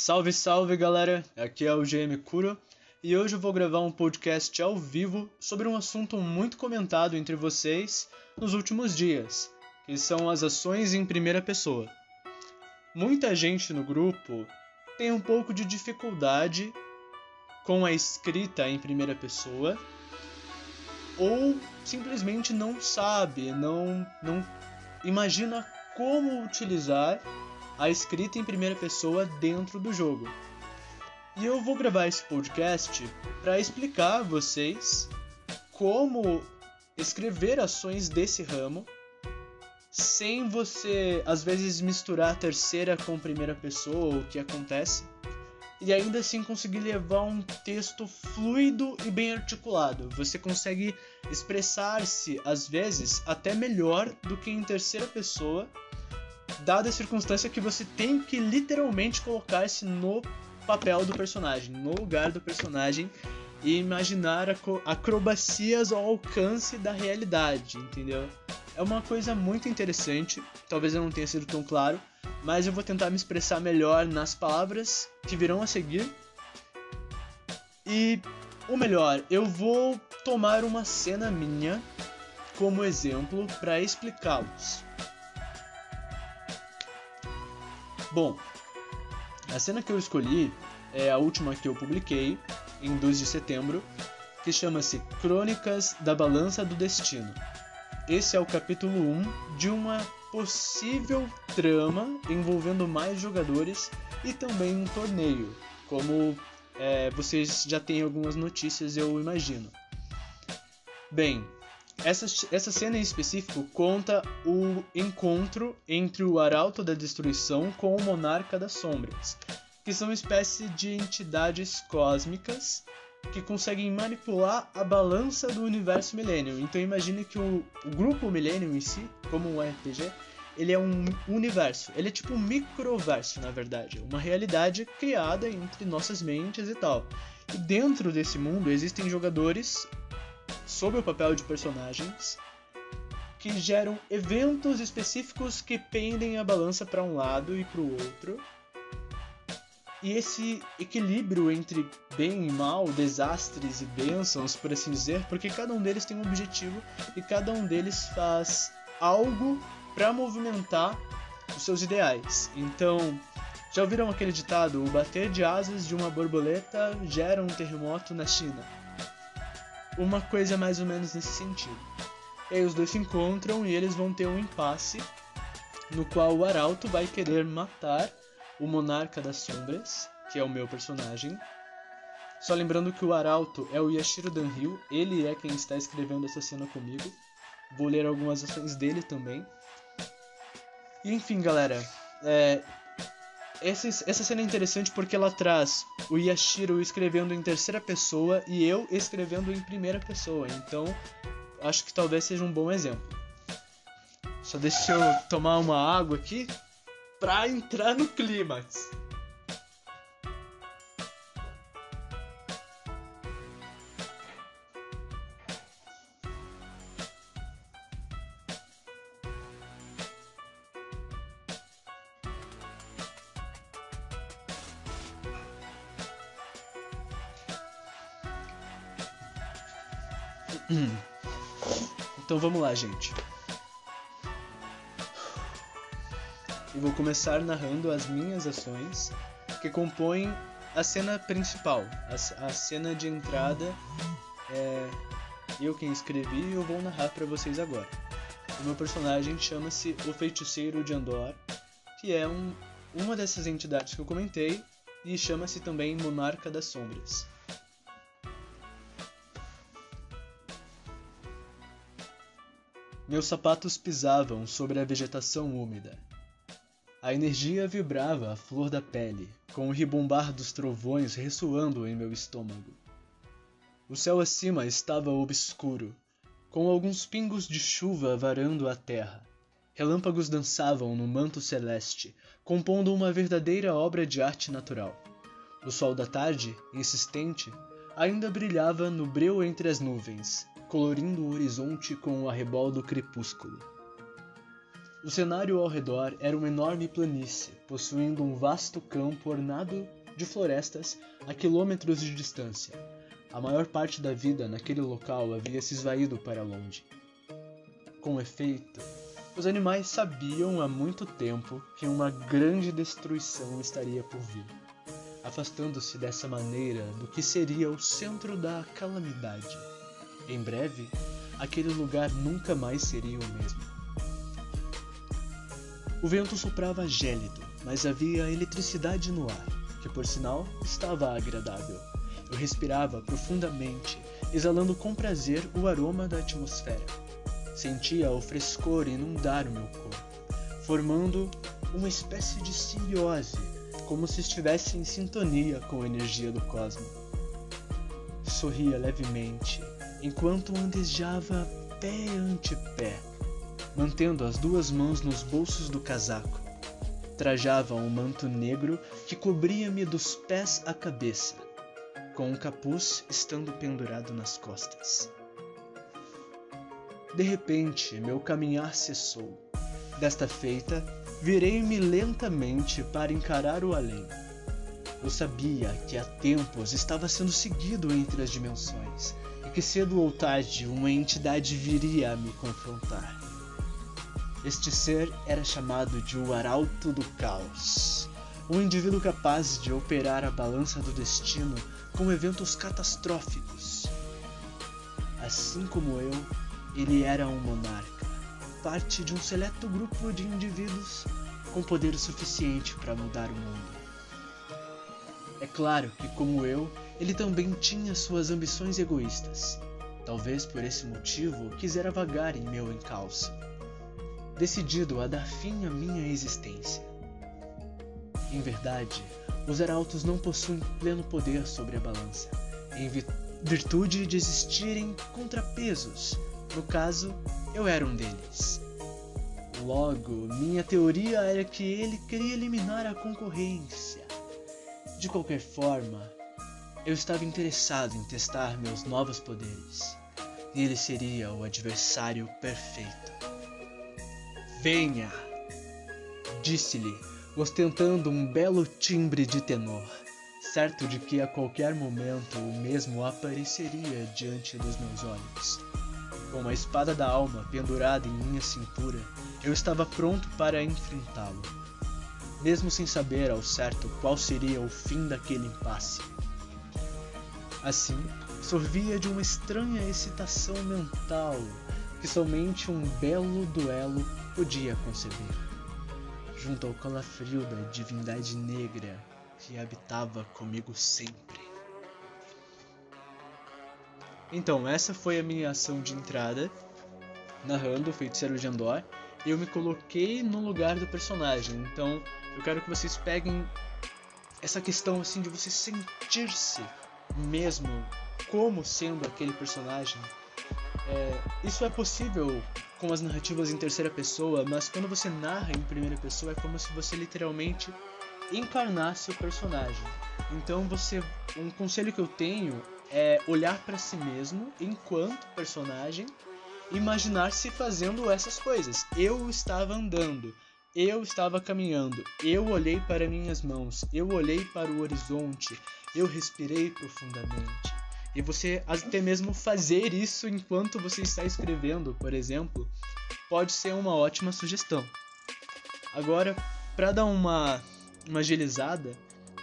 Salve, salve galera! Aqui é o GM Kuro e hoje eu vou gravar um podcast ao vivo sobre um assunto muito comentado entre vocês nos últimos dias, que são as ações em primeira pessoa. Muita gente no grupo tem um pouco de dificuldade com a escrita em primeira pessoa ou simplesmente não sabe, não, não imagina como utilizar a escrita em primeira pessoa dentro do jogo. E eu vou gravar esse podcast para explicar a vocês como escrever ações desse ramo sem você às vezes misturar a terceira com primeira pessoa, o que acontece, e ainda assim conseguir levar um texto fluido e bem articulado. Você consegue expressar-se às vezes até melhor do que em terceira pessoa dada a circunstância que você tem que literalmente colocar-se no papel do personagem, no lugar do personagem e imaginar acrobacias ao alcance da realidade, entendeu? É uma coisa muito interessante, talvez eu não tenha sido tão claro, mas eu vou tentar me expressar melhor nas palavras que virão a seguir. E o melhor, eu vou tomar uma cena minha como exemplo para explicá-los. Bom, a cena que eu escolhi é a última que eu publiquei em 2 de setembro, que chama-se Crônicas da Balança do Destino. Esse é o capítulo 1 de uma possível trama envolvendo mais jogadores e também um torneio, como é, vocês já têm algumas notícias, eu imagino. Bem, essa, essa cena em específico conta o encontro entre o Arauto da Destruição com o Monarca das Sombras, que são uma espécie de entidades cósmicas que conseguem manipular a balança do universo Millennium. Então imagine que o, o grupo Millennium em si, como um RPG, ele é um universo. Ele é tipo um microverso, na verdade. Uma realidade criada entre nossas mentes e tal. E dentro desse mundo existem jogadores sob o papel de personagens que geram eventos específicos que pendem a balança para um lado e para o outro. E esse equilíbrio entre bem e mal, desastres e bênçãos, por assim dizer, porque cada um deles tem um objetivo e cada um deles faz algo para movimentar os seus ideais. Então, já ouviram aquele ditado: o bater de asas de uma borboleta gera um terremoto na China? Uma coisa mais ou menos nesse sentido. E aí os dois se encontram e eles vão ter um impasse no qual o Arauto vai querer matar o Monarca das Sombras, que é o meu personagem. Só lembrando que o Arauto é o Yashiro Danryu, ele é quem está escrevendo essa cena comigo. Vou ler algumas ações dele também. E enfim, galera, é, essa, essa cena é interessante porque ela traz o Yashiro escrevendo em terceira pessoa e eu escrevendo em primeira pessoa. Então, acho que talvez seja um bom exemplo. Só deixa eu tomar uma água aqui pra entrar no clímax. Hum. Então vamos lá, gente. Eu vou começar narrando as minhas ações que compõem a cena principal, a, a cena de entrada. É eu quem escrevi e eu vou narrar para vocês agora. O meu personagem chama-se o Feiticeiro de Andor, que é um, uma dessas entidades que eu comentei, e chama-se também Monarca das Sombras. Meus sapatos pisavam sobre a vegetação úmida. A energia vibrava à flor da pele, com o ribombar dos trovões ressoando em meu estômago. O céu acima estava obscuro, com alguns pingos de chuva varando a terra. Relâmpagos dançavam no manto celeste, compondo uma verdadeira obra de arte natural. O sol da tarde, insistente, ainda brilhava no breu entre as nuvens, colorindo o horizonte com o arrebol do crepúsculo. O cenário ao redor era uma enorme planície, possuindo um vasto campo ornado de florestas a quilômetros de distância. A maior parte da vida naquele local havia se esvaído para longe. Com efeito, os animais sabiam há muito tempo que uma grande destruição estaria por vir, afastando-se dessa maneira do que seria o centro da calamidade. Em breve, aquele lugar nunca mais seria o mesmo. O vento soprava gélido, mas havia eletricidade no ar, que por sinal estava agradável. Eu respirava profundamente, exalando com prazer o aroma da atmosfera Sentia o frescor inundar o meu corpo, formando uma espécie de simbiose, como se estivesse em sintonia com a energia do cosmos. Sorria levemente, enquanto andejava pé ante pé, mantendo as duas mãos nos bolsos do casaco. Trajava um manto negro que cobria-me dos pés à cabeça, com um capuz estando pendurado nas costas. De repente, meu caminhar cessou. Desta feita, virei-me lentamente para encarar o além. Eu sabia que há tempos estava sendo seguido entre as dimensões e que cedo ou tarde uma entidade viria a me confrontar. Este ser era chamado de o Arauto do Caos, um indivíduo capaz de operar a balança do destino com eventos catastróficos. Assim como eu, ele era um monarca, parte de um seleto grupo de indivíduos com poder suficiente para mudar o mundo. É claro que, como eu, ele também tinha suas ambições egoístas. Talvez por esse motivo quisera vagar em meu encalço, decidido a dar fim à minha existência. Em verdade, os heraltos não possuem pleno poder sobre a balança, em virtude de existirem contrapesos no caso, eu era um deles. Logo, minha teoria era que ele queria eliminar a concorrência. De qualquer forma, eu estava interessado em testar meus novos poderes. E ele seria o adversário perfeito. Venha! Disse-lhe, ostentando um belo timbre de tenor, certo de que a qualquer momento o mesmo apareceria diante dos meus olhos. Com a espada da alma pendurada em minha cintura, eu estava pronto para enfrentá-lo, mesmo sem saber ao certo qual seria o fim daquele impasse. Assim, sorvia de uma estranha excitação mental que somente um belo duelo podia conceber, junto ao calafrio da divindade negra que habitava comigo sempre. Então, essa foi a minha ação de entrada, narrando o feiticeiro de Andor. Eu me coloquei no lugar do personagem. Então, eu quero que vocês peguem essa questão assim de você sentir-se mesmo como sendo aquele personagem. É, isso é possível com as narrativas em terceira pessoa, mas quando você narra em primeira pessoa é como se você literalmente encarnasse o personagem. Então você, um conselho que eu tenho é olhar para si mesmo enquanto personagem, imaginar-se fazendo essas coisas. Eu estava andando, eu estava caminhando, eu olhei para minhas mãos, eu olhei para o horizonte, eu respirei profundamente. E você até mesmo fazer isso enquanto você está escrevendo, por exemplo, pode ser uma ótima sugestão. Agora, para dar uma, uma agilizada,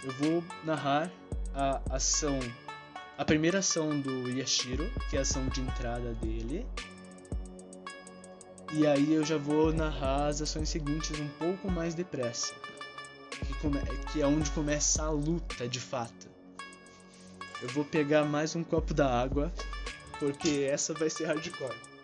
eu vou narrar a ação a primeira ação do Yashiro, que é a ação de entrada dele. E aí eu já vou narrar as ações seguintes um pouco mais depressa. Que, come... que é onde começa a luta de fato. Eu vou pegar mais um copo da água, porque essa vai ser hardcore.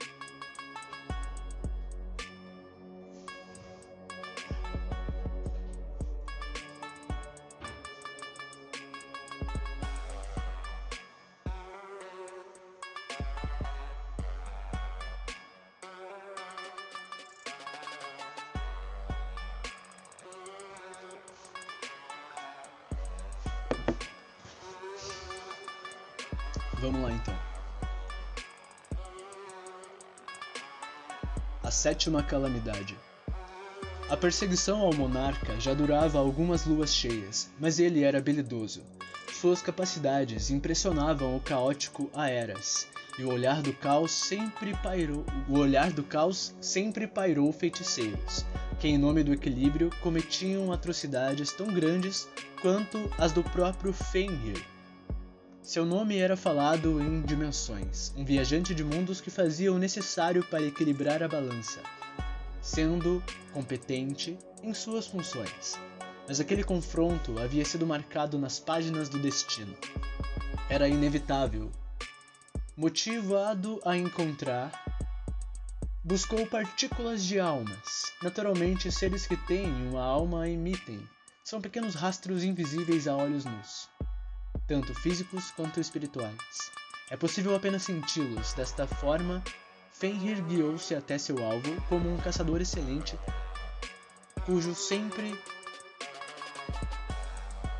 Vamos lá então. A sétima calamidade. A perseguição ao monarca já durava algumas luas cheias, mas ele era habilidoso. Suas capacidades impressionavam o caótico Aeras, e o olhar do caos sempre pairou, o olhar do caos sempre pairou feiticeiros, que em nome do equilíbrio cometiam atrocidades tão grandes quanto as do próprio Fenrir. Seu nome era falado em dimensões, um viajante de mundos que fazia o necessário para equilibrar a balança, sendo competente em suas funções. Mas aquele confronto havia sido marcado nas páginas do destino. Era inevitável. Motivado a encontrar, buscou partículas de almas. Naturalmente, seres que têm uma alma emitem. São pequenos rastros invisíveis a olhos nus tanto físicos quanto espirituais. É possível apenas senti-los. Desta forma, Fenrir guiou-se até seu alvo como um caçador excelente, cujo sempre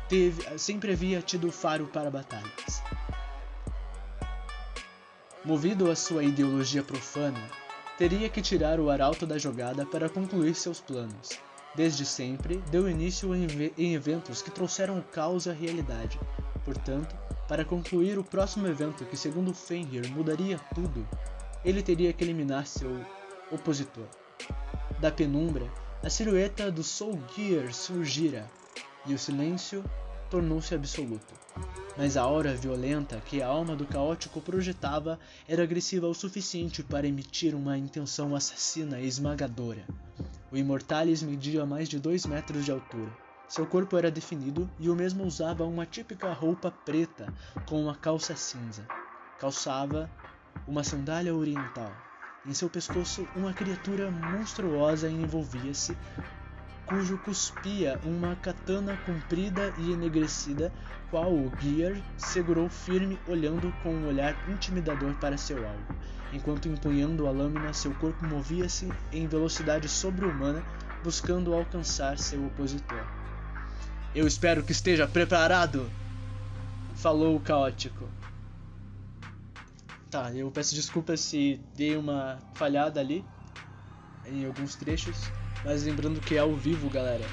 teve, sempre havia tido faro para batalhas. Movido a sua ideologia profana, teria que tirar o arauto da jogada para concluir seus planos. Desde sempre, deu início em eventos que trouxeram o caos à realidade, Portanto, para concluir o próximo evento que, segundo Fenrir, mudaria tudo, ele teria que eliminar seu opositor. Da penumbra, a silhueta do Soul Gear surgira e o silêncio tornou-se absoluto. Mas a aura violenta que a alma do caótico projetava era agressiva o suficiente para emitir uma intenção assassina e esmagadora. O Immortalis media mais de dois metros de altura seu corpo era definido e o mesmo usava uma típica roupa preta com uma calça cinza. Calçava uma sandália oriental. Em seu pescoço, uma criatura monstruosa envolvia-se, cujo cuspia uma katana comprida e enegrecida, qual o Gear segurou firme, olhando com um olhar intimidador para seu alvo. Enquanto empunhando a lâmina, seu corpo movia-se em velocidade sobre-humana, buscando alcançar seu opositor. Eu espero que esteja preparado, falou o caótico. Tá, eu peço desculpas se dei uma falhada ali em alguns trechos, mas lembrando que é ao vivo, galera.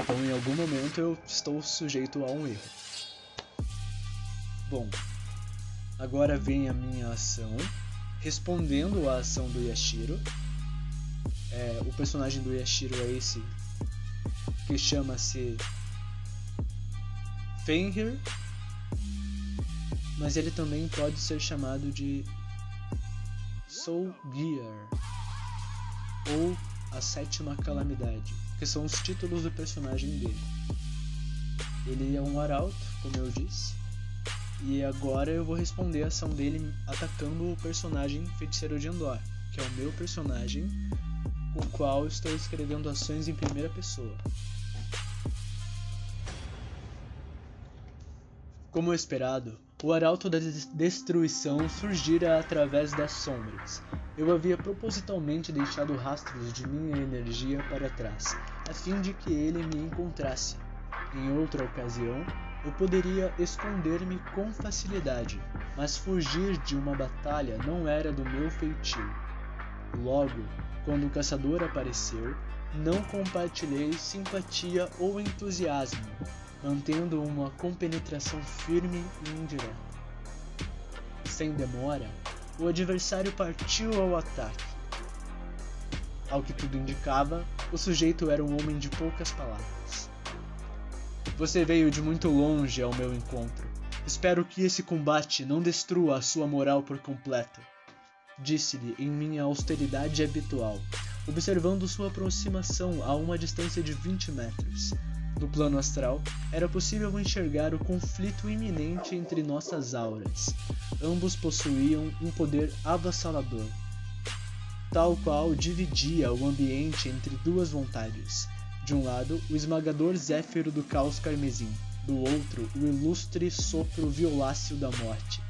Então, em algum momento eu estou sujeito a um erro. Bom, agora vem a minha ação, respondendo à ação do Yashiro é, o personagem do Yashiro é esse que chama-se Fenrir, mas ele também pode ser chamado de Soul Gear ou a Sétima Calamidade, que são os títulos do personagem dele. Ele é um arauto, como eu disse, e agora eu vou responder a ação dele atacando o personagem Feiticeiro de Endor, que é o meu personagem o qual estou escrevendo ações em primeira pessoa. Como esperado, o arauto da destruição surgira através das sombras. Eu havia propositalmente deixado rastros de minha energia para trás, a fim de que ele me encontrasse. Em outra ocasião, eu poderia esconder-me com facilidade, mas fugir de uma batalha não era do meu feitio. Logo, quando o caçador apareceu, não compartilhei simpatia ou entusiasmo, mantendo uma compenetração firme e indireta. Sem demora, o adversário partiu ao ataque. Ao que tudo indicava, o sujeito era um homem de poucas palavras. Você veio de muito longe ao meu encontro. Espero que esse combate não destrua a sua moral por completo disse-lhe em minha austeridade habitual, observando sua aproximação a uma distância de 20 metros. No plano astral, era possível enxergar o conflito iminente entre nossas auras. Ambos possuíam um poder avassalador, tal qual dividia o ambiente entre duas vontades. De um lado, o esmagador zéfiro do caos carmesim, do outro, o ilustre sopro violáceo da morte.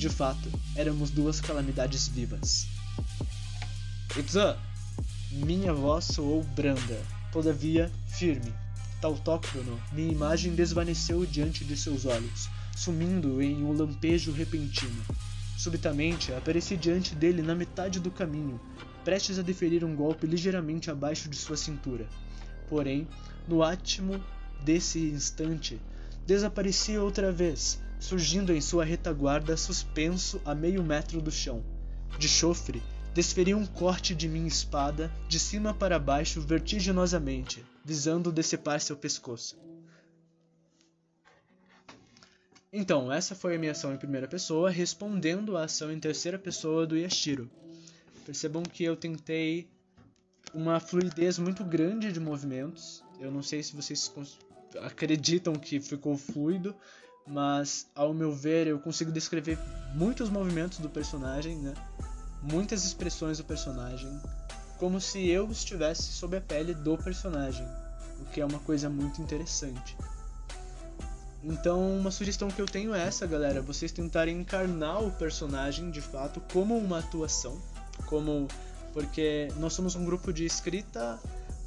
De fato, éramos duas calamidades vivas. Ipsan! Minha voz soou branda, todavia firme. Tautócrono, minha imagem desvaneceu diante de seus olhos, sumindo em um lampejo repentino. Subitamente, apareci diante dele na metade do caminho, prestes a deferir um golpe ligeiramente abaixo de sua cintura. Porém, no átimo desse instante, desaparecia outra vez, surgindo em sua retaguarda suspenso a meio metro do chão. De chofre, desferi um corte de minha espada de cima para baixo vertiginosamente, visando decepar seu pescoço. Então, essa foi a minha ação em primeira pessoa, respondendo à ação em terceira pessoa do Yashiro. Percebam que eu tentei uma fluidez muito grande de movimentos. Eu não sei se vocês acreditam que ficou fluido, mas ao meu ver eu consigo descrever muitos movimentos do personagem, né? Muitas expressões do personagem, como se eu estivesse sob a pele do personagem, o que é uma coisa muito interessante. Então, uma sugestão que eu tenho é essa, galera: vocês tentarem encarnar o personagem de fato como uma atuação, como porque nós somos um grupo de escrita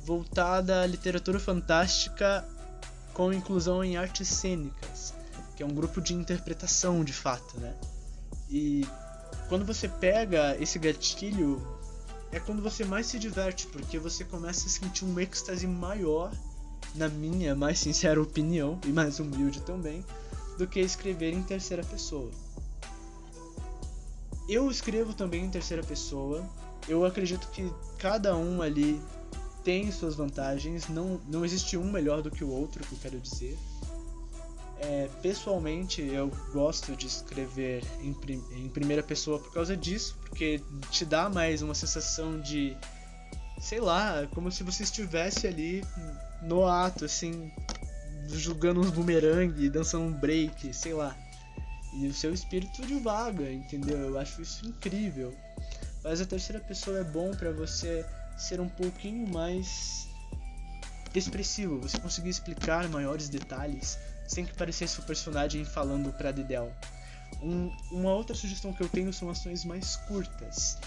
voltada à literatura fantástica com inclusão em artes cênicas, é um grupo de interpretação de fato, né? E quando você pega esse gatilho, é quando você mais se diverte, porque você começa a sentir um êxtase maior na minha mais sincera opinião, e mais humilde também, do que escrever em terceira pessoa. Eu escrevo também em terceira pessoa. Eu acredito que cada um ali tem suas vantagens. Não, não existe um melhor do que o outro, que eu quero dizer. É, pessoalmente, eu gosto de escrever em, em primeira pessoa por causa disso, porque te dá mais uma sensação de sei lá, como se você estivesse ali no ato, assim, jogando uns bumerangue, dançando um break, sei lá. E o seu espírito divaga, entendeu? Eu acho isso incrível. Mas a terceira pessoa é bom para você ser um pouquinho mais expressivo, você conseguir explicar maiores detalhes sem que parecesse o personagem falando pra Dedel. Um, uma outra sugestão que eu tenho são ações mais curtas.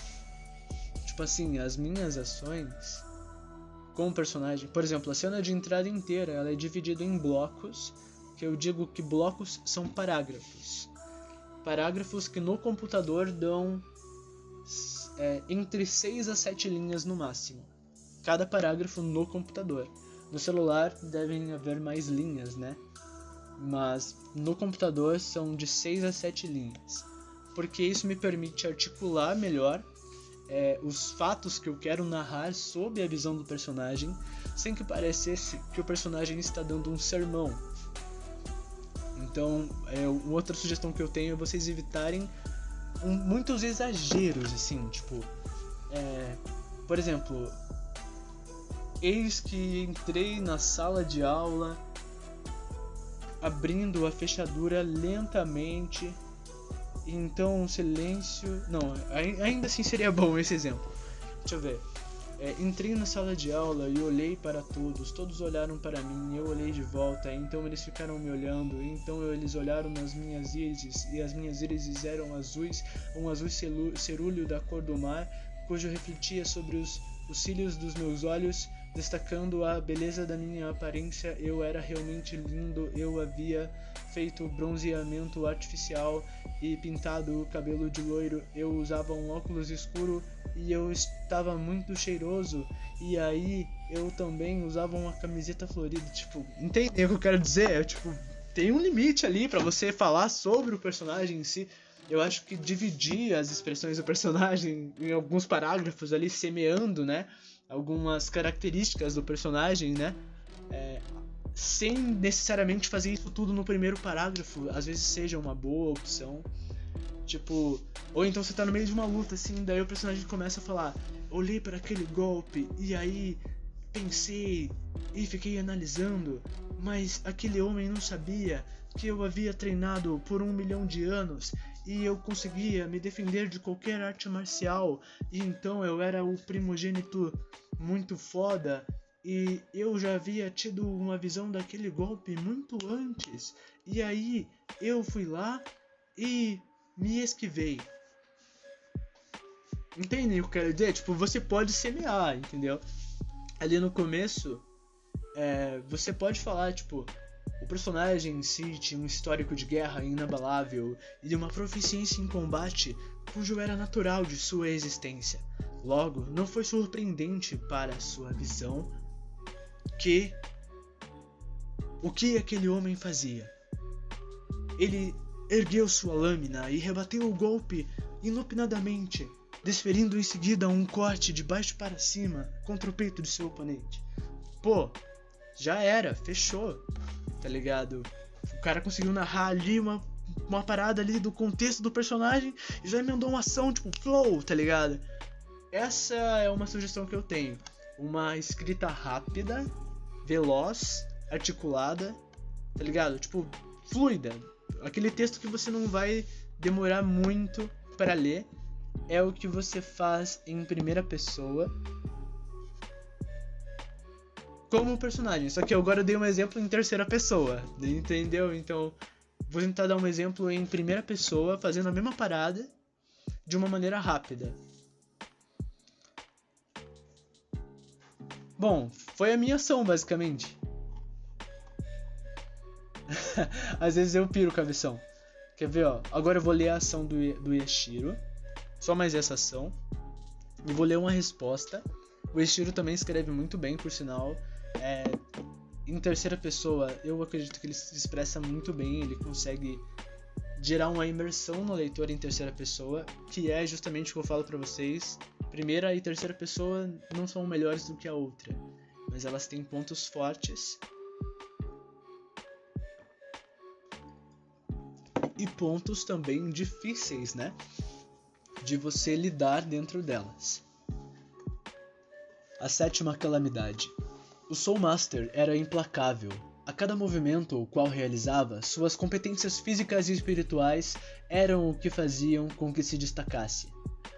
Tipo assim, as minhas ações com o personagem. Por exemplo, a cena de entrada inteira ela é dividida em blocos, que eu digo que blocos são parágrafos. Parágrafos que no computador dão é, entre 6 a 7 linhas no máximo. Cada parágrafo no computador. No celular devem haver mais linhas, né? Mas no computador são de 6 a 7 linhas. Porque isso me permite articular melhor é, os fatos que eu quero narrar sob a visão do personagem, sem que parecesse que o personagem está dando um sermão. Então, é, outra sugestão que eu tenho é vocês evitarem um, muitos exageros, assim, tipo, é, por exemplo, eis que entrei na sala de aula, abrindo a fechadura lentamente então, um silêncio. Não, ainda assim seria bom esse exemplo. Deixa eu ver. É, entrei na sala de aula e olhei para todos. Todos olharam para mim, eu olhei de volta. Então eles ficaram me olhando. Então eles olharam nas minhas íris e as minhas íris eram azuis, um azul cerúleo da cor do mar, cujo refletia sobre os, os cílios dos meus olhos, destacando a beleza da minha aparência. Eu era realmente lindo. Eu havia feito bronzeamento artificial e pintado o cabelo de loiro. Eu usava um óculos escuro e eu estava muito cheiroso. E aí eu também usava uma camiseta florida. Tipo, entende o que eu quero dizer? É, tipo, tem um limite ali para você falar sobre o personagem em si. Eu acho que dividir as expressões do personagem em alguns parágrafos ali, semeando, né? Algumas características do personagem, né? É, sem necessariamente fazer isso tudo no primeiro parágrafo, às vezes seja uma boa opção. Tipo, ou então você tá no meio de uma luta assim, daí o personagem começa a falar: "Olhei para aquele golpe e aí pensei e fiquei analisando, mas aquele homem não sabia que eu havia treinado por um milhão de anos e eu conseguia me defender de qualquer arte marcial, e então eu era o primogênito muito foda e eu já havia tido uma visão daquele golpe muito antes. E aí eu fui lá e me esquivei. Entende o que eu quero dizer? Tipo, você pode semear, entendeu? Ali no começo, é, você pode falar, tipo, O personagem em si tinha um histórico de guerra inabalável e de uma proficiência em combate cujo era natural de sua existência. Logo, não foi surpreendente para sua visão que o que aquele homem fazia. Ele ergueu sua lâmina e rebateu o golpe inopinadamente, desferindo em seguida um corte de baixo para cima contra o peito de seu oponente. Pô, já era, fechou, tá ligado? O cara conseguiu narrar ali uma, uma parada ali do contexto do personagem e já emendou uma ação tipo flow, tá ligado? Essa é uma sugestão que eu tenho. Uma escrita rápida, veloz, articulada, tá ligado? Tipo, fluida. Aquele texto que você não vai demorar muito para ler é o que você faz em primeira pessoa como personagem. Só que agora eu dei um exemplo em terceira pessoa, entendeu? Então, vou tentar dar um exemplo em primeira pessoa, fazendo a mesma parada de uma maneira rápida. Bom, foi a minha ação, basicamente. Às vezes eu piro cabeção. Quer ver, ó? Agora eu vou ler a ação do, do Yashiro. Só mais essa ação. E vou ler uma resposta. O Yashiro também escreve muito bem, por sinal. É, em terceira pessoa, eu acredito que ele se expressa muito bem. Ele consegue gerar uma imersão no leitor em terceira pessoa, que é justamente o que eu falo para vocês. Primeira e terceira pessoa não são melhores do que a outra, mas elas têm pontos fortes e pontos também difíceis, né? De você lidar dentro delas. A sétima calamidade. O Soul Master era implacável. A cada movimento o qual realizava, suas competências físicas e espirituais eram o que faziam com que se destacasse.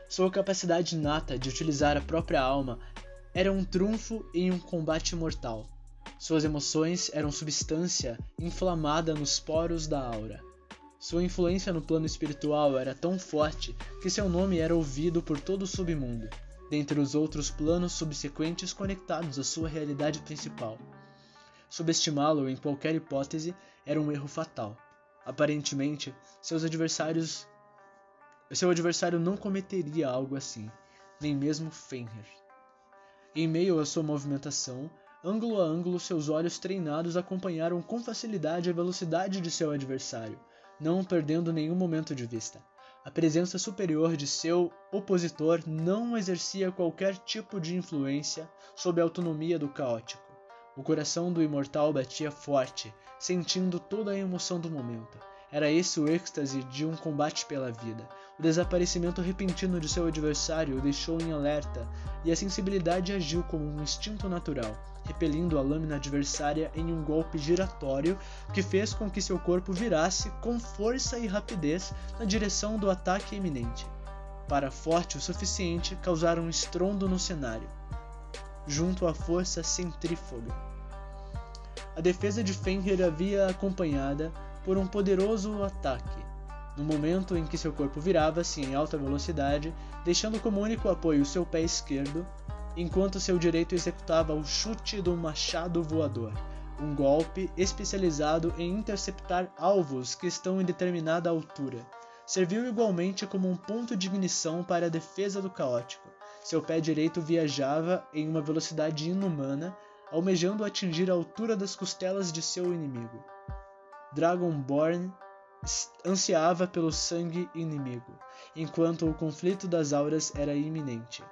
Sua capacidade inata de utilizar a própria alma era um trunfo em um combate mortal. Suas emoções eram substância inflamada nos poros da aura. Sua influência no plano espiritual era tão forte que seu nome era ouvido por todo o submundo, dentre os outros planos subsequentes conectados à sua realidade principal. Subestimá-lo em qualquer hipótese era um erro fatal. Aparentemente, seus adversários seu adversário não cometeria algo assim, nem mesmo Fenrir. Em meio à sua movimentação, ângulo a ângulo, seus olhos treinados acompanharam com facilidade a velocidade de seu adversário, não perdendo nenhum momento de vista. A presença superior de seu opositor não exercia qualquer tipo de influência sobre a autonomia do caótico. O coração do imortal batia forte, sentindo toda a emoção do momento. Era esse o êxtase de um combate pela vida. O desaparecimento repentino de seu adversário o deixou em alerta, e a sensibilidade agiu como um instinto natural, repelindo a lâmina adversária em um golpe giratório que fez com que seu corpo virasse com força e rapidez na direção do ataque iminente, para forte o suficiente causar um estrondo no cenário, junto à força centrífuga. A defesa de Fenrir havia acompanhada por um poderoso ataque. No momento em que seu corpo virava-se em alta velocidade, deixando como único apoio seu pé esquerdo, enquanto seu direito executava o chute do machado voador, um golpe especializado em interceptar alvos que estão em determinada altura. Serviu igualmente como um ponto de ignição para a defesa do caótico. Seu pé direito viajava em uma velocidade inumana, almejando atingir a altura das costelas de seu inimigo. Dragonborn ansiava pelo sangue inimigo, enquanto o conflito das auras era iminente,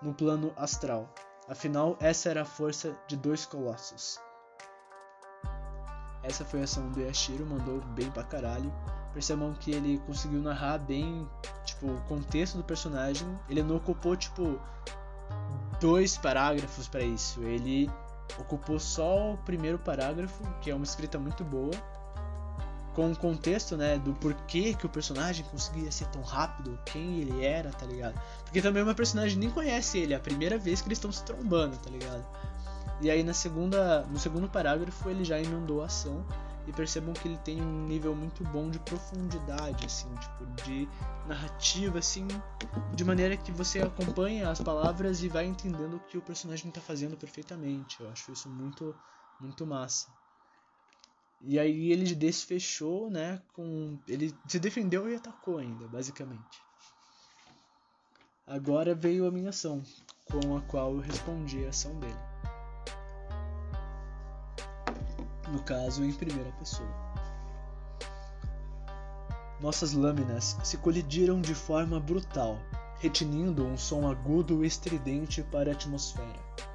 no plano astral. Afinal, essa era a força de dois colossos. Essa foi a ação do Yashiro, mandou bem pra caralho. Percebam que ele conseguiu narrar bem, tipo, o contexto do personagem. Ele não ocupou, tipo, dois parágrafos para isso. Ele ocupou só o primeiro parágrafo, que é uma escrita muito boa, com o contexto, né, do porquê que o personagem conseguia ser tão rápido, quem ele era, tá ligado? Porque também uma personagem nem conhece ele, é a primeira vez que eles estão se trombando, tá ligado? E aí na segunda, no segundo parágrafo ele já inundou a ação e percebam que ele tem um nível muito bom de profundidade, assim, tipo, de narrativa, assim, de maneira que você acompanha as palavras e vai entendendo o que o personagem está fazendo perfeitamente. Eu acho isso muito, muito massa. E aí ele desfechou, né? Com ele se defendeu e atacou ainda, basicamente. Agora veio a minha ação, com a qual eu respondi a ação dele. No caso, em primeira pessoa. Nossas lâminas se colidiram de forma brutal, retinindo um som agudo e estridente para a atmosfera.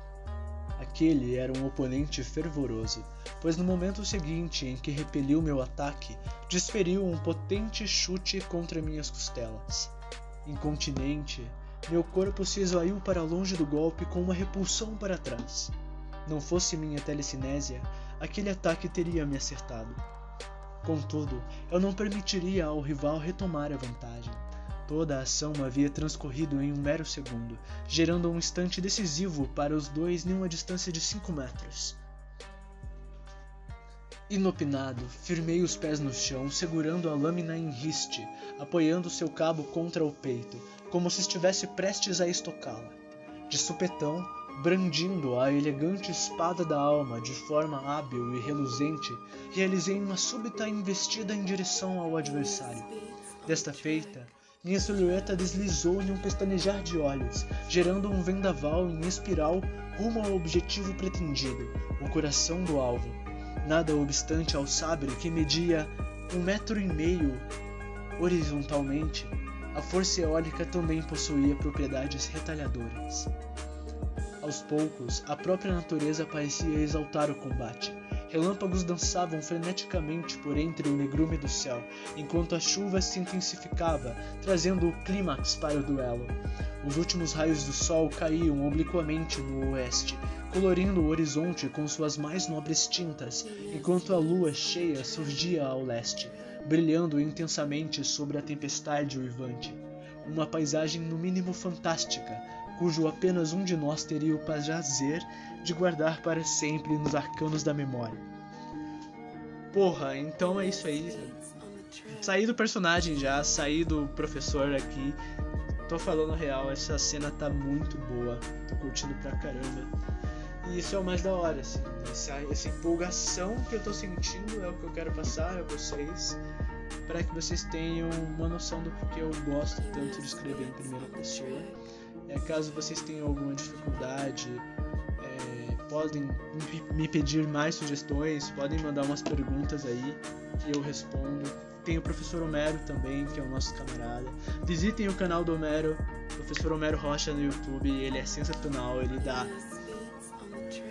Aquele era um oponente fervoroso, pois no momento seguinte em que repeliu meu ataque, desferiu um potente chute contra minhas costelas. Incontinente, meu corpo se esvaiu para longe do golpe com uma repulsão para trás. Não fosse minha telecinésia, aquele ataque teria me acertado. Contudo, eu não permitiria ao rival retomar a vantagem. Toda a ação havia transcorrido em um mero segundo, gerando um instante decisivo para os dois em uma distância de 5 metros. Inopinado, firmei os pés no chão, segurando a lâmina em riste, apoiando seu cabo contra o peito, como se estivesse prestes a estocá-la. De supetão, brandindo a elegante espada da alma de forma hábil e reluzente, realizei uma súbita investida em direção ao adversário. Desta feita, minha silhueta deslizou em um pestanejar de olhos, gerando um vendaval em espiral rumo ao objetivo pretendido, o coração do alvo nada obstante ao sabre que media um metro e meio horizontalmente, a força eólica também possuía propriedades retalhadoras. Aos poucos, a própria natureza parecia exaltar o combate. Relâmpagos dançavam freneticamente por entre o negrume do céu, enquanto a chuva se intensificava, trazendo o clímax para o duelo. Os últimos raios do sol caíam obliquamente no oeste, colorindo o horizonte com suas mais nobres tintas, enquanto a lua cheia surgia ao leste, brilhando intensamente sobre a tempestade uivante. Uma paisagem no mínimo fantástica, cujo apenas um de nós teria o prazer de guardar para sempre nos arcanos da memória. Porra, então é isso aí. Saí do personagem já, saí do professor aqui. Tô falando real, essa cena tá muito boa. Tô curtindo pra caramba. E isso é o mais da hora, assim. Essa, essa empolgação que eu tô sentindo é o que eu quero passar a vocês. Para que vocês tenham uma noção do porquê eu gosto tanto de escrever em primeira pessoa. É, caso vocês tenham alguma dificuldade, podem me pedir mais sugestões, podem mandar umas perguntas aí que eu respondo. Tem o professor Homero também, que é o nosso camarada. Visitem o canal do Homero, professor Homero Rocha no YouTube, ele é sensacional, ele dá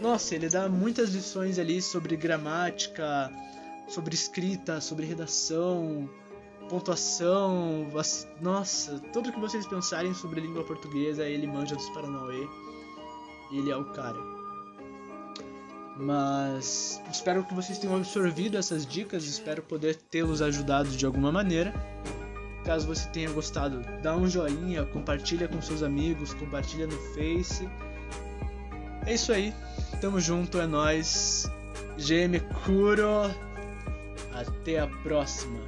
nossa, ele dá muitas lições ali sobre gramática, sobre escrita, sobre redação, pontuação. Nossa, tudo que vocês pensarem sobre língua portuguesa, ele manja dos Paranauê. Ele é o cara. Mas espero que vocês tenham absorvido essas dicas, espero poder tê-los ajudado de alguma maneira. Caso você tenha gostado, dá um joinha, compartilha com seus amigos, compartilha no Face. É isso aí. Tamo junto, é nóis. GM Kuro. Até a próxima.